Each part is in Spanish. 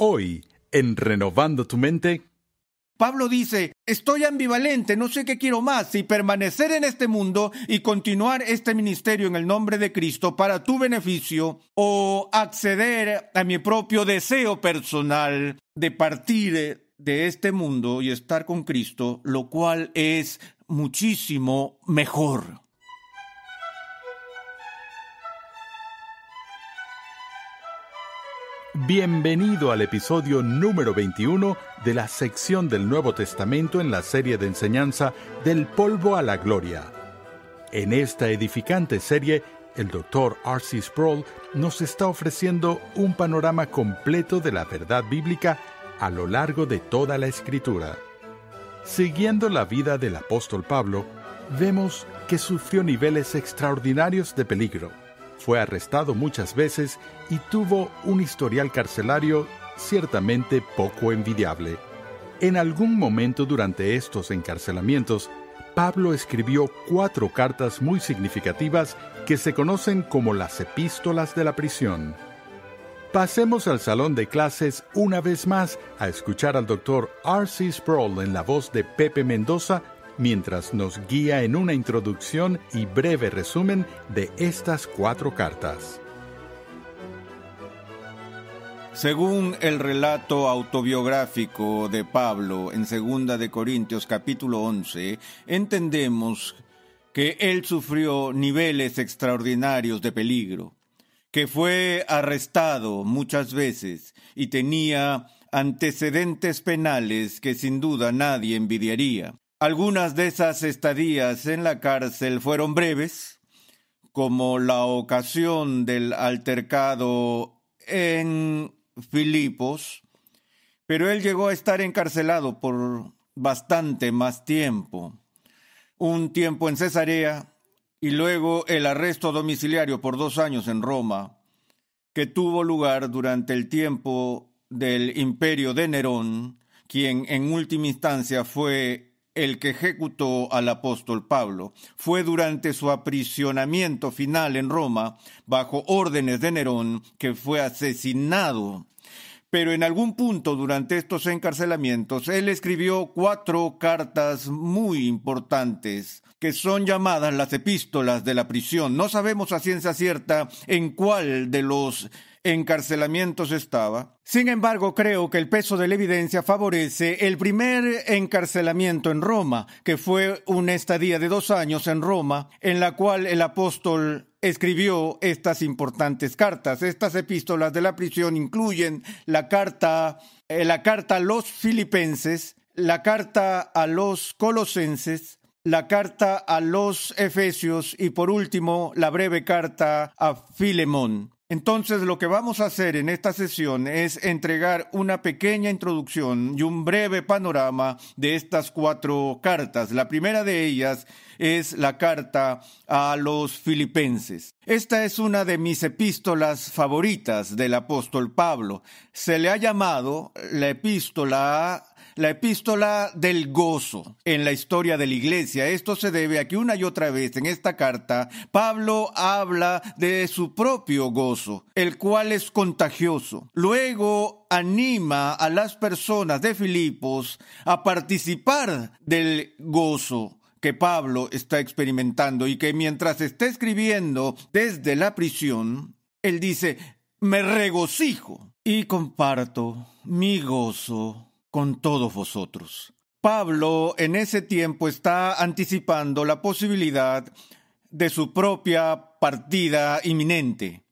Hoy, en Renovando tu Mente, Pablo dice, estoy ambivalente, no sé qué quiero más, si permanecer en este mundo y continuar este ministerio en el nombre de Cristo para tu beneficio o acceder a mi propio deseo personal de partir de este mundo y estar con Cristo, lo cual es muchísimo mejor. Bienvenido al episodio número 21 de la sección del Nuevo Testamento en la serie de enseñanza Del polvo a la gloria. En esta edificante serie, el Dr. R.C. Sproul nos está ofreciendo un panorama completo de la verdad bíblica a lo largo de toda la escritura. Siguiendo la vida del apóstol Pablo, vemos que sufrió niveles extraordinarios de peligro fue arrestado muchas veces y tuvo un historial carcelario ciertamente poco envidiable. En algún momento durante estos encarcelamientos, Pablo escribió cuatro cartas muy significativas que se conocen como las epístolas de la prisión. Pasemos al salón de clases una vez más a escuchar al doctor R.C. Sproul en la voz de Pepe Mendoza mientras nos guía en una introducción y breve resumen de estas cuatro cartas. Según el relato autobiográfico de Pablo en 2 de Corintios capítulo 11, entendemos que él sufrió niveles extraordinarios de peligro, que fue arrestado muchas veces y tenía antecedentes penales que sin duda nadie envidiaría. Algunas de esas estadías en la cárcel fueron breves, como la ocasión del altercado en Filipos, pero él llegó a estar encarcelado por bastante más tiempo. Un tiempo en Cesarea y luego el arresto domiciliario por dos años en Roma, que tuvo lugar durante el tiempo del imperio de Nerón, quien en última instancia fue el que ejecutó al apóstol Pablo. Fue durante su aprisionamiento final en Roma, bajo órdenes de Nerón, que fue asesinado. Pero en algún punto durante estos encarcelamientos, él escribió cuatro cartas muy importantes que son llamadas las epístolas de la prisión. No sabemos a ciencia cierta en cuál de los encarcelamientos estaba. Sin embargo, creo que el peso de la evidencia favorece el primer encarcelamiento en Roma, que fue una estadía de dos años en Roma, en la cual el apóstol escribió estas importantes cartas. Estas epístolas de la prisión incluyen la carta, eh, la carta a los filipenses, la carta a los colosenses, la carta a los efesios y por último la breve carta a Filemón. Entonces lo que vamos a hacer en esta sesión es entregar una pequeña introducción y un breve panorama de estas cuatro cartas. La primera de ellas es la carta a los filipenses. Esta es una de mis epístolas favoritas del apóstol Pablo. Se le ha llamado la epístola la epístola del gozo en la historia de la iglesia. Esto se debe a que una y otra vez en esta carta Pablo habla de su propio gozo, el cual es contagioso. Luego anima a las personas de Filipos a participar del gozo que Pablo está experimentando y que mientras está escribiendo desde la prisión, él dice, me regocijo y comparto mi gozo con todos vosotros. Pablo en ese tiempo está anticipando la posibilidad de su propia partida inminente.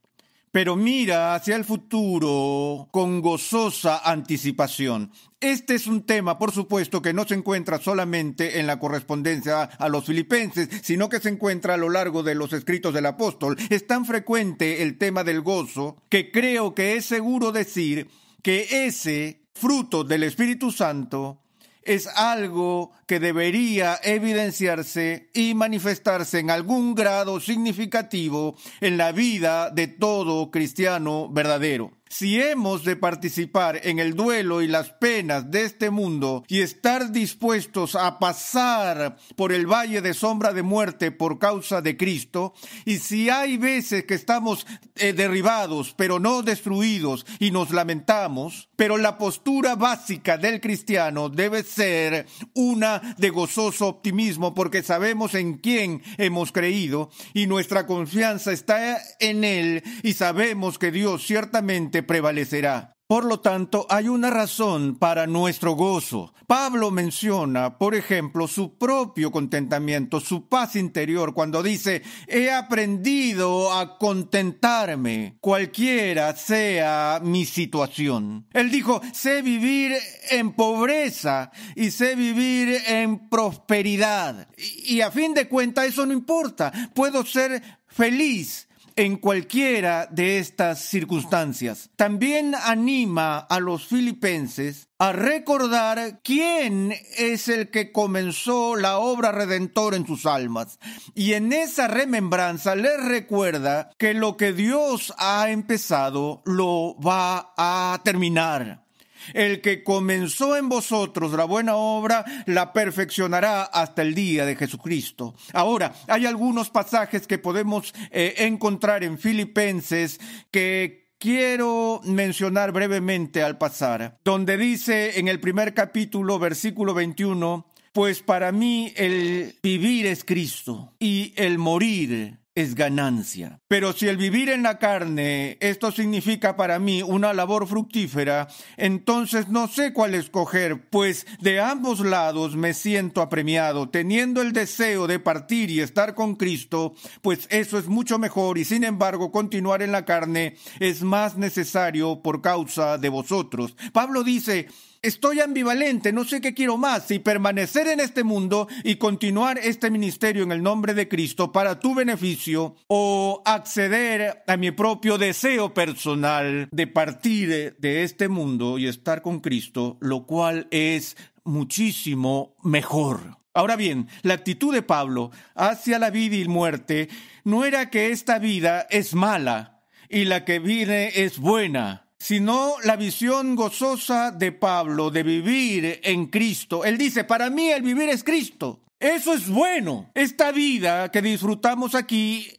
pero mira hacia el futuro con gozosa anticipación. Este es un tema, por supuesto, que no se encuentra solamente en la correspondencia a los filipenses, sino que se encuentra a lo largo de los escritos del apóstol. Es tan frecuente el tema del gozo que creo que es seguro decir que ese fruto del Espíritu Santo es algo que debería evidenciarse y manifestarse en algún grado significativo en la vida de todo cristiano verdadero. Si hemos de participar en el duelo y las penas de este mundo y estar dispuestos a pasar por el valle de sombra de muerte por causa de Cristo, y si hay veces que estamos eh, derribados pero no destruidos y nos lamentamos, pero la postura básica del cristiano debe ser una de gozoso optimismo porque sabemos en quién hemos creído y nuestra confianza está en Él y sabemos que Dios ciertamente prevalecerá. Por lo tanto, hay una razón para nuestro gozo. Pablo menciona, por ejemplo, su propio contentamiento, su paz interior, cuando dice, he aprendido a contentarme, cualquiera sea mi situación. Él dijo, sé vivir en pobreza y sé vivir en prosperidad. Y, a fin de cuentas, eso no importa. Puedo ser feliz en cualquiera de estas circunstancias. También anima a los filipenses a recordar quién es el que comenzó la obra redentora en sus almas. Y en esa remembranza les recuerda que lo que Dios ha empezado lo va a terminar. El que comenzó en vosotros la buena obra, la perfeccionará hasta el día de Jesucristo. Ahora, hay algunos pasajes que podemos eh, encontrar en Filipenses que quiero mencionar brevemente al pasar, donde dice en el primer capítulo, versículo 21, pues para mí el vivir es Cristo y el morir es ganancia. Pero si el vivir en la carne, esto significa para mí una labor fructífera, entonces no sé cuál escoger, pues de ambos lados me siento apremiado, teniendo el deseo de partir y estar con Cristo, pues eso es mucho mejor y sin embargo continuar en la carne es más necesario por causa de vosotros. Pablo dice, Estoy ambivalente, no sé qué quiero más, si permanecer en este mundo y continuar este ministerio en el nombre de Cristo para tu beneficio o acceder a mi propio deseo personal de partir de este mundo y estar con Cristo, lo cual es muchísimo mejor. Ahora bien, la actitud de Pablo hacia la vida y muerte no era que esta vida es mala y la que viene es buena sino la visión gozosa de Pablo de vivir en Cristo. Él dice, para mí el vivir es Cristo. Eso es bueno. Esta vida que disfrutamos aquí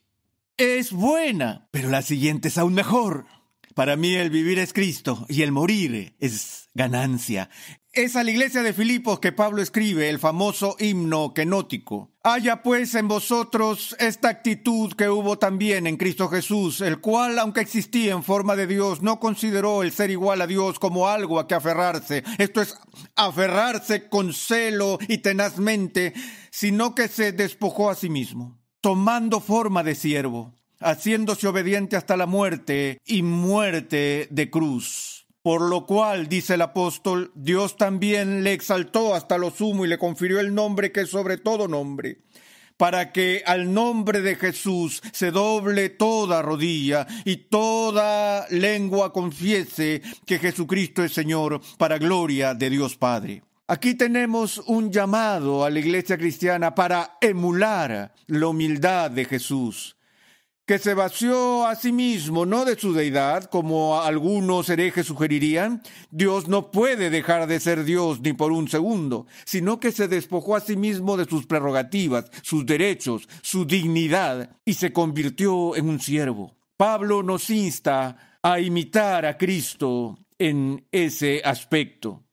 es buena, pero la siguiente es aún mejor. Para mí el vivir es Cristo y el morir es ganancia. Es a la iglesia de Filipos que Pablo escribe el famoso himno kenótico. Haya pues en vosotros esta actitud que hubo también en Cristo Jesús, el cual, aunque existía en forma de Dios, no consideró el ser igual a Dios como algo a que aferrarse. Esto es aferrarse con celo y tenazmente, sino que se despojó a sí mismo, tomando forma de siervo, haciéndose obediente hasta la muerte y muerte de cruz por lo cual, dice el apóstol, Dios también le exaltó hasta lo sumo y le confirió el nombre que es sobre todo nombre, para que al nombre de Jesús se doble toda rodilla y toda lengua confiese que Jesucristo es Señor, para gloria de Dios Padre. Aquí tenemos un llamado a la iglesia cristiana para emular la humildad de Jesús que se vació a sí mismo, no de su deidad, como algunos herejes sugerirían, Dios no puede dejar de ser Dios ni por un segundo, sino que se despojó a sí mismo de sus prerrogativas, sus derechos, su dignidad, y se convirtió en un siervo. Pablo nos insta a imitar a Cristo en ese aspecto.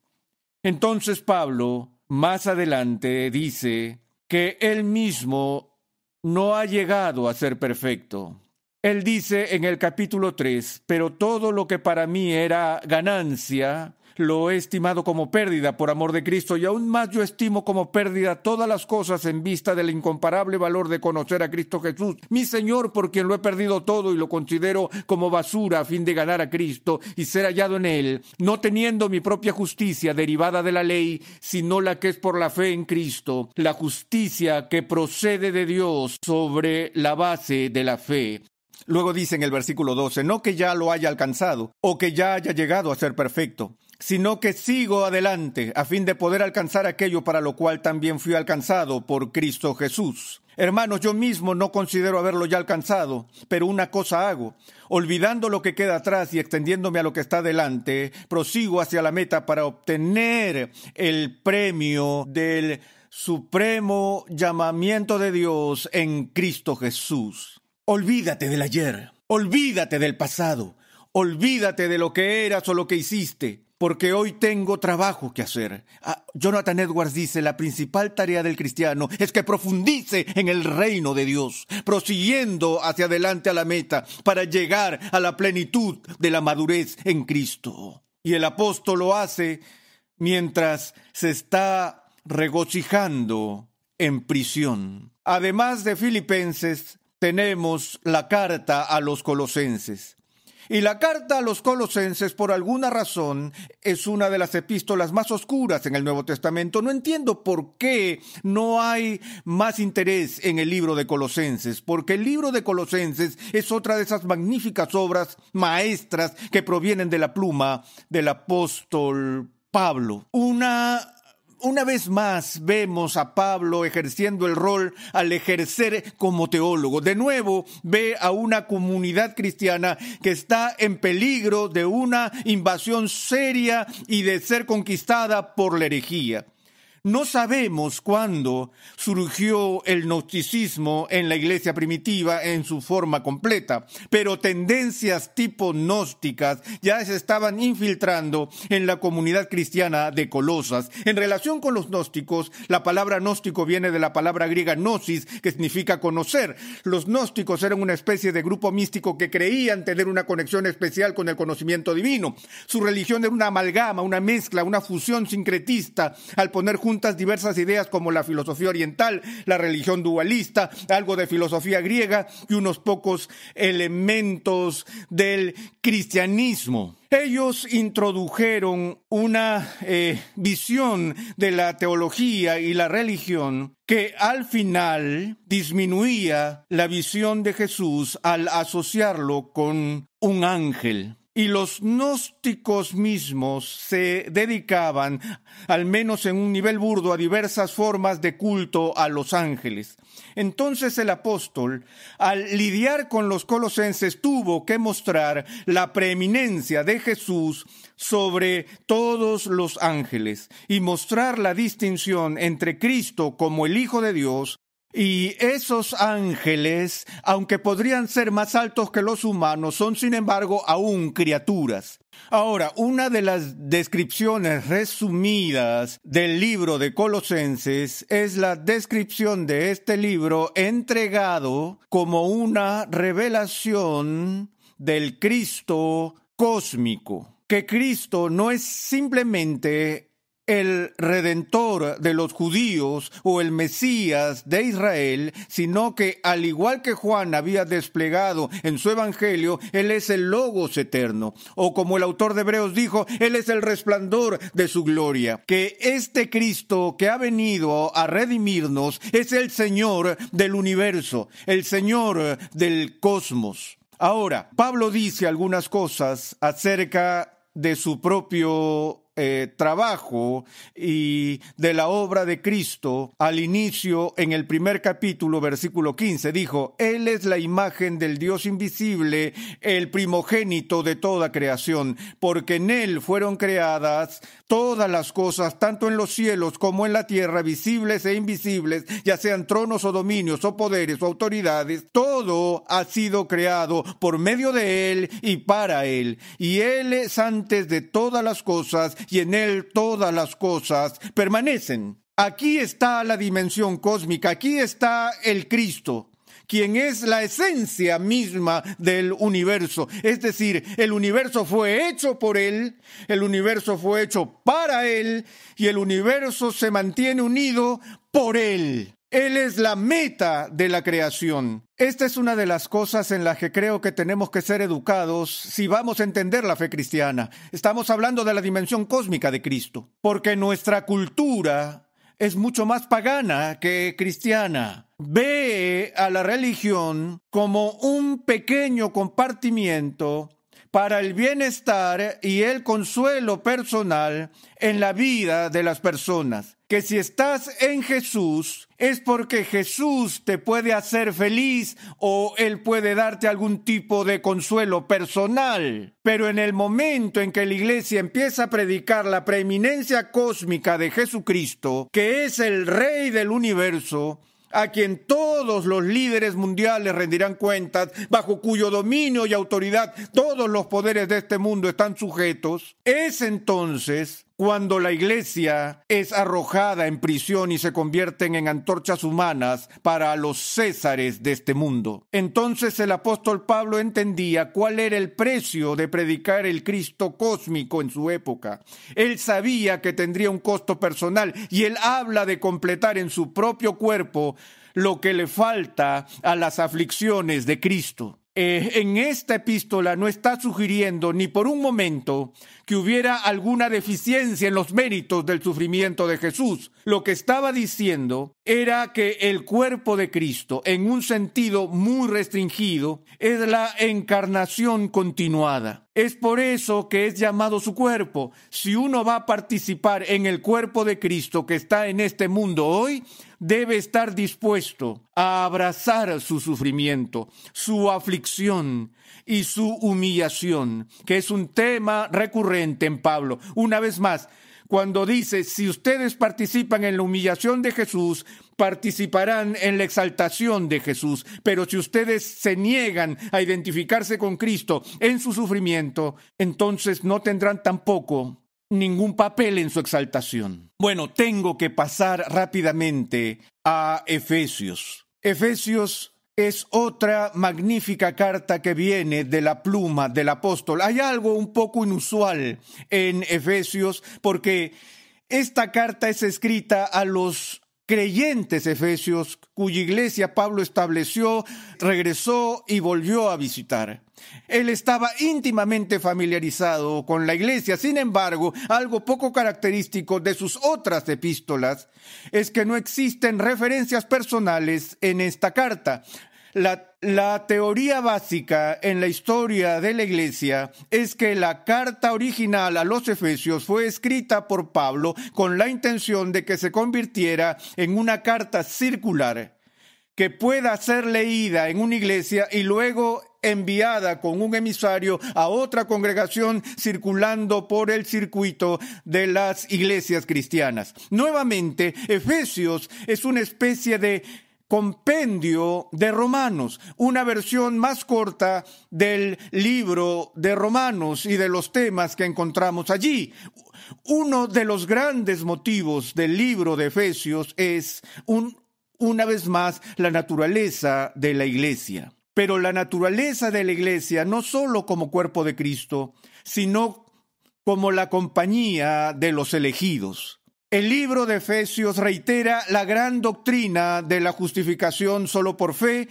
Entonces Pablo, más adelante, dice que él mismo no ha llegado a ser perfecto. Él dice en el capítulo 3, pero todo lo que para mí era ganancia, lo he estimado como pérdida por amor de Cristo y aún más yo estimo como pérdida todas las cosas en vista del incomparable valor de conocer a Cristo Jesús, mi Señor, por quien lo he perdido todo y lo considero como basura a fin de ganar a Cristo y ser hallado en Él, no teniendo mi propia justicia derivada de la ley, sino la que es por la fe en Cristo, la justicia que procede de Dios sobre la base de la fe. Luego dice en el versículo 12, no que ya lo haya alcanzado o que ya haya llegado a ser perfecto, sino que sigo adelante a fin de poder alcanzar aquello para lo cual también fui alcanzado por Cristo Jesús. Hermanos, yo mismo no considero haberlo ya alcanzado, pero una cosa hago, olvidando lo que queda atrás y extendiéndome a lo que está delante, prosigo hacia la meta para obtener el premio del supremo llamamiento de Dios en Cristo Jesús. Olvídate del ayer, olvídate del pasado, olvídate de lo que eras o lo que hiciste, porque hoy tengo trabajo que hacer. Ah, Jonathan Edwards dice, la principal tarea del cristiano es que profundice en el reino de Dios, prosiguiendo hacia adelante a la meta para llegar a la plenitud de la madurez en Cristo. Y el apóstol lo hace mientras se está regocijando en prisión. Además de Filipenses, tenemos la carta a los colosenses. Y la carta a los colosenses, por alguna razón, es una de las epístolas más oscuras en el Nuevo Testamento. No entiendo por qué no hay más interés en el libro de Colosenses, porque el libro de Colosenses es otra de esas magníficas obras maestras que provienen de la pluma del apóstol Pablo. Una una vez más vemos a Pablo ejerciendo el rol al ejercer como teólogo. De nuevo ve a una comunidad cristiana que está en peligro de una invasión seria y de ser conquistada por la herejía. No sabemos cuándo surgió el gnosticismo en la iglesia primitiva en su forma completa, pero tendencias tipo gnósticas ya se estaban infiltrando en la comunidad cristiana de Colosas. En relación con los gnósticos, la palabra gnóstico viene de la palabra griega gnosis, que significa conocer. Los gnósticos eran una especie de grupo místico que creían tener una conexión especial con el conocimiento divino. Su religión era una amalgama, una mezcla, una fusión sincretista al poner juntos diversas ideas como la filosofía oriental, la religión dualista, algo de filosofía griega y unos pocos elementos del cristianismo. Ellos introdujeron una eh, visión de la teología y la religión que al final disminuía la visión de Jesús al asociarlo con un ángel. Y los gnósticos mismos se dedicaban, al menos en un nivel burdo, a diversas formas de culto a los ángeles. Entonces el apóstol, al lidiar con los colosenses, tuvo que mostrar la preeminencia de Jesús sobre todos los ángeles y mostrar la distinción entre Cristo como el Hijo de Dios y esos ángeles, aunque podrían ser más altos que los humanos, son sin embargo aún criaturas. Ahora, una de las descripciones resumidas del libro de Colosenses es la descripción de este libro entregado como una revelación del Cristo cósmico. Que Cristo no es simplemente el redentor de los judíos o el Mesías de Israel, sino que al igual que Juan había desplegado en su evangelio, él es el logos eterno, o como el autor de Hebreos dijo, él es el resplandor de su gloria, que este Cristo que ha venido a redimirnos es el Señor del universo, el Señor del cosmos. Ahora, Pablo dice algunas cosas acerca de su propio eh, trabajo y de la obra de Cristo al inicio en el primer capítulo, versículo 15, dijo, Él es la imagen del Dios invisible, el primogénito de toda creación, porque en Él fueron creadas todas las cosas, tanto en los cielos como en la tierra, visibles e invisibles, ya sean tronos o dominios o poderes o autoridades, todo ha sido creado por medio de Él y para Él. Y Él es antes de todas las cosas y en Él todas las cosas permanecen. Aquí está la dimensión cósmica, aquí está el Cristo quien es la esencia misma del universo. Es decir, el universo fue hecho por Él, el universo fue hecho para Él y el universo se mantiene unido por Él. Él es la meta de la creación. Esta es una de las cosas en las que creo que tenemos que ser educados si vamos a entender la fe cristiana. Estamos hablando de la dimensión cósmica de Cristo, porque nuestra cultura es mucho más pagana que cristiana. Ve a la religión como un pequeño compartimiento para el bienestar y el consuelo personal en la vida de las personas. Que si estás en Jesús es porque Jesús te puede hacer feliz o Él puede darte algún tipo de consuelo personal. Pero en el momento en que la iglesia empieza a predicar la preeminencia cósmica de Jesucristo, que es el Rey del universo, a quien todos los líderes mundiales rendirán cuentas, bajo cuyo dominio y autoridad todos los poderes de este mundo están sujetos, es entonces cuando la iglesia es arrojada en prisión y se convierten en antorchas humanas para los césares de este mundo. Entonces el apóstol Pablo entendía cuál era el precio de predicar el Cristo cósmico en su época. Él sabía que tendría un costo personal y él habla de completar en su propio cuerpo lo que le falta a las aflicciones de Cristo. Eh, en esta epístola no está sugiriendo ni por un momento que hubiera alguna deficiencia en los méritos del sufrimiento de Jesús. Lo que estaba diciendo era que el cuerpo de Cristo, en un sentido muy restringido, es la encarnación continuada. Es por eso que es llamado su cuerpo. Si uno va a participar en el cuerpo de Cristo que está en este mundo hoy, debe estar dispuesto a abrazar su sufrimiento, su aflicción y su humillación, que es un tema recurrente en Pablo. Una vez más, cuando dice, si ustedes participan en la humillación de Jesús, participarán en la exaltación de Jesús. Pero si ustedes se niegan a identificarse con Cristo en su sufrimiento, entonces no tendrán tampoco ningún papel en su exaltación. Bueno, tengo que pasar rápidamente a Efesios. Efesios es otra magnífica carta que viene de la pluma del apóstol. Hay algo un poco inusual en Efesios porque esta carta es escrita a los creyentes efesios cuya iglesia Pablo estableció, regresó y volvió a visitar. Él estaba íntimamente familiarizado con la iglesia. Sin embargo, algo poco característico de sus otras epístolas es que no existen referencias personales en esta carta. La, teoría básica en la historia de la Iglesia es que la carta original a los Efesios fue escrita por Pablo con la intención de que se convirtiera en una carta circular que pueda ser leída en una iglesia y luego enviada con un emisario a otra congregación circulando por el circuito de las iglesias cristianas. Nuevamente, Efesios es una especie de compendio de Romanos, una versión más corta del libro de Romanos y de los temas que encontramos allí. Uno de los grandes motivos del libro de Efesios es, una vez más, la naturaleza de la iglesia. Pero la naturaleza de la iglesia no solo como cuerpo de Cristo, sino como la compañía de los elegidos. El libro de Efesios reitera la gran doctrina de la justificación solo por fe,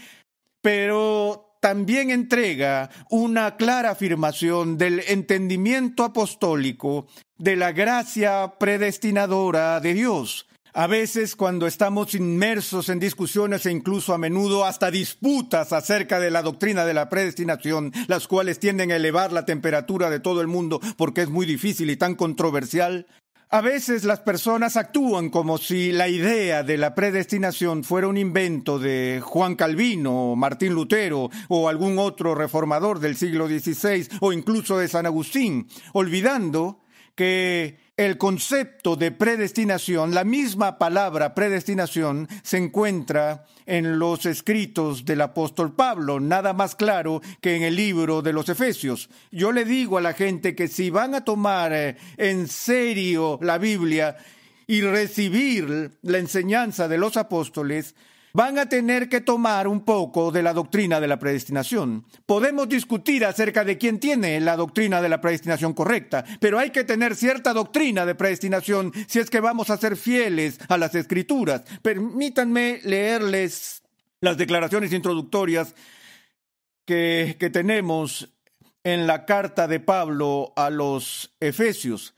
pero también entrega una clara afirmación del entendimiento apostólico de la gracia predestinadora de Dios. A veces cuando estamos inmersos en discusiones e incluso a menudo hasta disputas acerca de la doctrina de la predestinación, las cuales tienden a elevar la temperatura de todo el mundo porque es muy difícil y tan controversial, a veces las personas actúan como si la idea de la predestinación fuera un invento de Juan Calvino, Martín Lutero o algún otro reformador del siglo XVI o incluso de San Agustín, olvidando que el concepto de predestinación, la misma palabra predestinación, se encuentra en los escritos del apóstol Pablo, nada más claro que en el libro de los Efesios. Yo le digo a la gente que si van a tomar eh, en serio la Biblia y recibir la enseñanza de los apóstoles, van a tener que tomar un poco de la doctrina de la predestinación. Podemos discutir acerca de quién tiene la doctrina de la predestinación correcta, pero hay que tener cierta doctrina de predestinación si es que vamos a ser fieles a las escrituras. Permítanme leerles las declaraciones introductorias que, que tenemos en la carta de Pablo a los Efesios.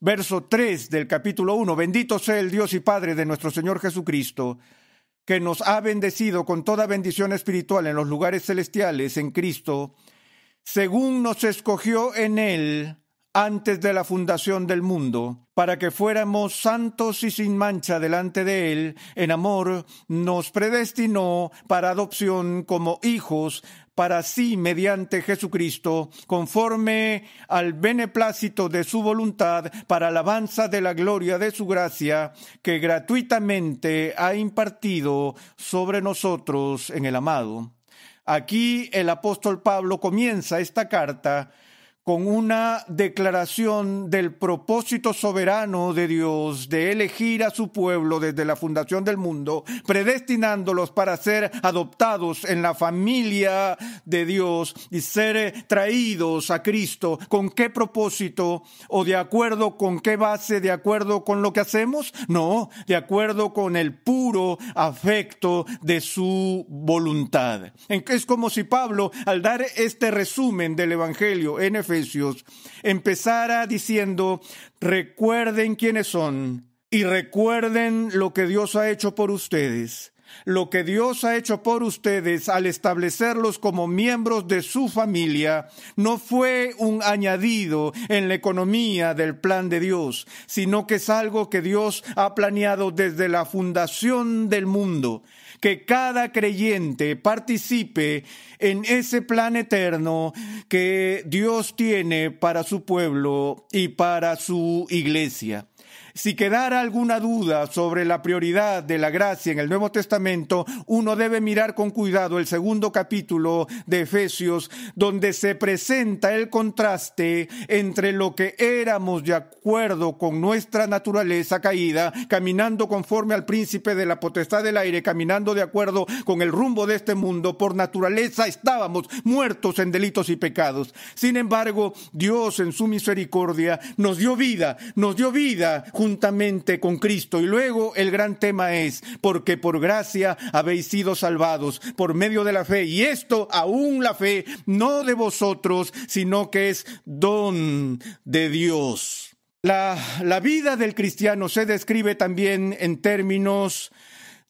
Verso 3 del capítulo 1. Bendito sea el Dios y Padre de nuestro Señor Jesucristo que nos ha bendecido con toda bendición espiritual en los lugares celestiales en Cristo, según nos escogió en Él antes de la fundación del mundo, para que fuéramos santos y sin mancha delante de Él, en amor nos predestinó para adopción como hijos para sí mediante Jesucristo, conforme al beneplácito de su voluntad, para alabanza de la gloria de su gracia, que gratuitamente ha impartido sobre nosotros en el amado. Aquí el apóstol Pablo comienza esta carta con una declaración del propósito soberano de Dios de elegir a su pueblo desde la fundación del mundo, predestinándolos para ser adoptados en la familia de Dios y ser traídos a Cristo. ¿Con qué propósito o de acuerdo con qué base? ¿De acuerdo con lo que hacemos? No, de acuerdo con el puro afecto de su voluntad. Es como si Pablo, al dar este resumen del Evangelio en empezara diciendo, recuerden quiénes son y recuerden lo que Dios ha hecho por ustedes. Lo que Dios ha hecho por ustedes al establecerlos como miembros de su familia no fue un añadido en la economía del plan de Dios, sino que es algo que Dios ha planeado desde la fundación del mundo que cada creyente participe en ese plan eterno que Dios tiene para su pueblo y para su iglesia. Si quedara alguna duda sobre la prioridad de la gracia en el Nuevo Testamento, uno debe mirar con cuidado el segundo capítulo de Efesios, donde se presenta el contraste entre lo que éramos de acuerdo con nuestra naturaleza caída, caminando conforme al príncipe de la potestad del aire, caminando de acuerdo con el rumbo de este mundo, por naturaleza estábamos muertos en delitos y pecados. Sin embargo, Dios en su misericordia nos dio vida, nos dio vida juntamente con Cristo. Y luego el gran tema es, porque por gracia habéis sido salvados por medio de la fe. Y esto, aún la fe, no de vosotros, sino que es don de Dios. La, la vida del cristiano se describe también en términos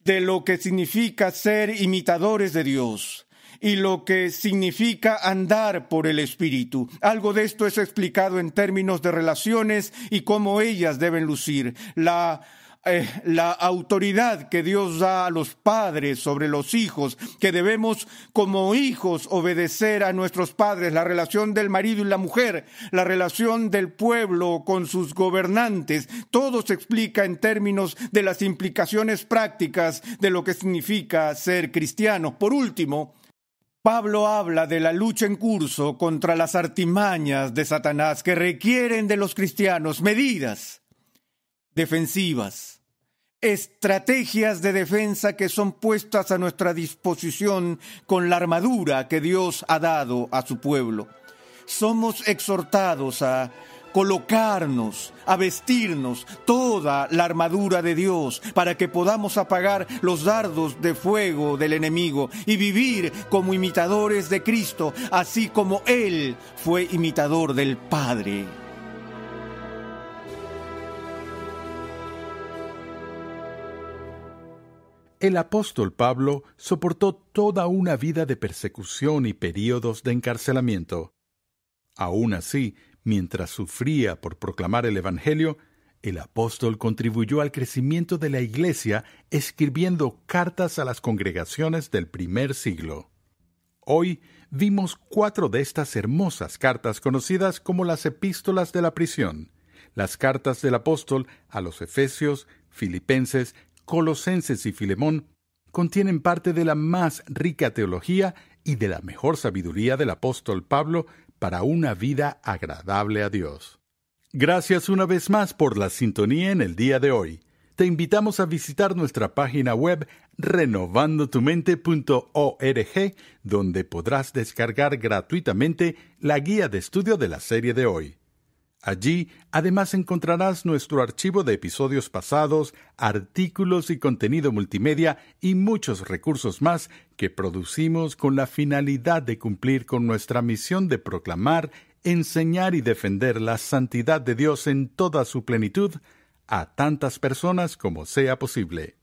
de lo que significa ser imitadores de Dios y lo que significa andar por el Espíritu. Algo de esto es explicado en términos de relaciones y cómo ellas deben lucir. La eh, la autoridad que Dios da a los padres sobre los hijos, que debemos como hijos obedecer a nuestros padres, la relación del marido y la mujer, la relación del pueblo con sus gobernantes, todo se explica en términos de las implicaciones prácticas de lo que significa ser cristiano. Por último, Pablo habla de la lucha en curso contra las artimañas de Satanás que requieren de los cristianos medidas defensivas, estrategias de defensa que son puestas a nuestra disposición con la armadura que Dios ha dado a su pueblo. Somos exhortados a colocarnos, a vestirnos toda la armadura de Dios para que podamos apagar los dardos de fuego del enemigo y vivir como imitadores de Cristo, así como Él fue imitador del Padre. El apóstol Pablo soportó toda una vida de persecución y períodos de encarcelamiento. Aún así, Mientras sufría por proclamar el Evangelio, el apóstol contribuyó al crecimiento de la Iglesia escribiendo cartas a las congregaciones del primer siglo. Hoy vimos cuatro de estas hermosas cartas conocidas como las epístolas de la prisión, las cartas del apóstol a los Efesios, Filipenses, Colosenses y Filemón, contienen parte de la más rica teología y de la mejor sabiduría del apóstol Pablo para una vida agradable a Dios. Gracias una vez más por la sintonía en el día de hoy. Te invitamos a visitar nuestra página web renovandotumente.org, donde podrás descargar gratuitamente la guía de estudio de la serie de hoy. Allí además encontrarás nuestro archivo de episodios pasados, artículos y contenido multimedia y muchos recursos más que producimos con la finalidad de cumplir con nuestra misión de proclamar, enseñar y defender la santidad de Dios en toda su plenitud a tantas personas como sea posible.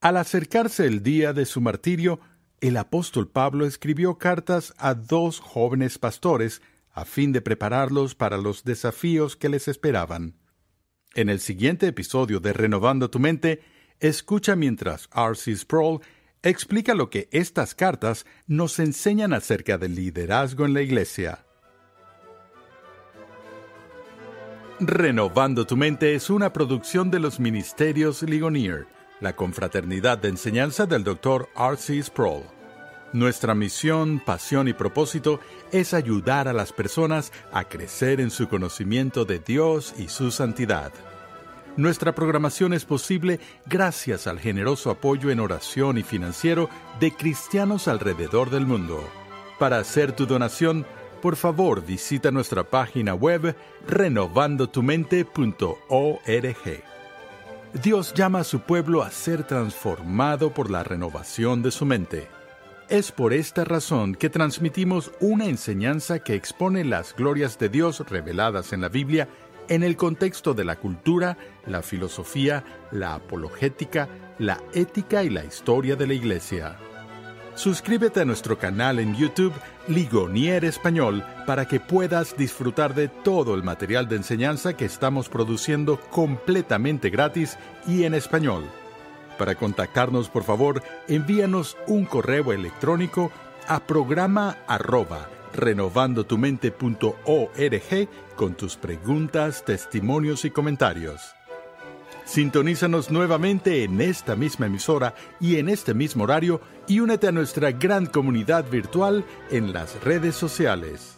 Al acercarse el día de su martirio, el apóstol Pablo escribió cartas a dos jóvenes pastores a fin de prepararlos para los desafíos que les esperaban. En el siguiente episodio de Renovando tu mente, escucha mientras R.C. Sproul explica lo que estas cartas nos enseñan acerca del liderazgo en la Iglesia. Renovando tu mente es una producción de los Ministerios Ligonier, la confraternidad de enseñanza del Dr. R.C. Sproul. Nuestra misión, pasión y propósito es ayudar a las personas a crecer en su conocimiento de Dios y su santidad. Nuestra programación es posible gracias al generoso apoyo en oración y financiero de cristianos alrededor del mundo. Para hacer tu donación, por favor visita nuestra página web renovandotumente.org. Dios llama a su pueblo a ser transformado por la renovación de su mente. Es por esta razón que transmitimos una enseñanza que expone las glorias de Dios reveladas en la Biblia en el contexto de la cultura, la filosofía, la apologética, la ética y la historia de la Iglesia. Suscríbete a nuestro canal en YouTube Ligonier Español para que puedas disfrutar de todo el material de enseñanza que estamos produciendo completamente gratis y en español. Para contactarnos, por favor, envíanos un correo electrónico a programa arroba renovandotumente.org con tus preguntas, testimonios y comentarios. Sintonízanos nuevamente en esta misma emisora y en este mismo horario y únete a nuestra gran comunidad virtual en las redes sociales.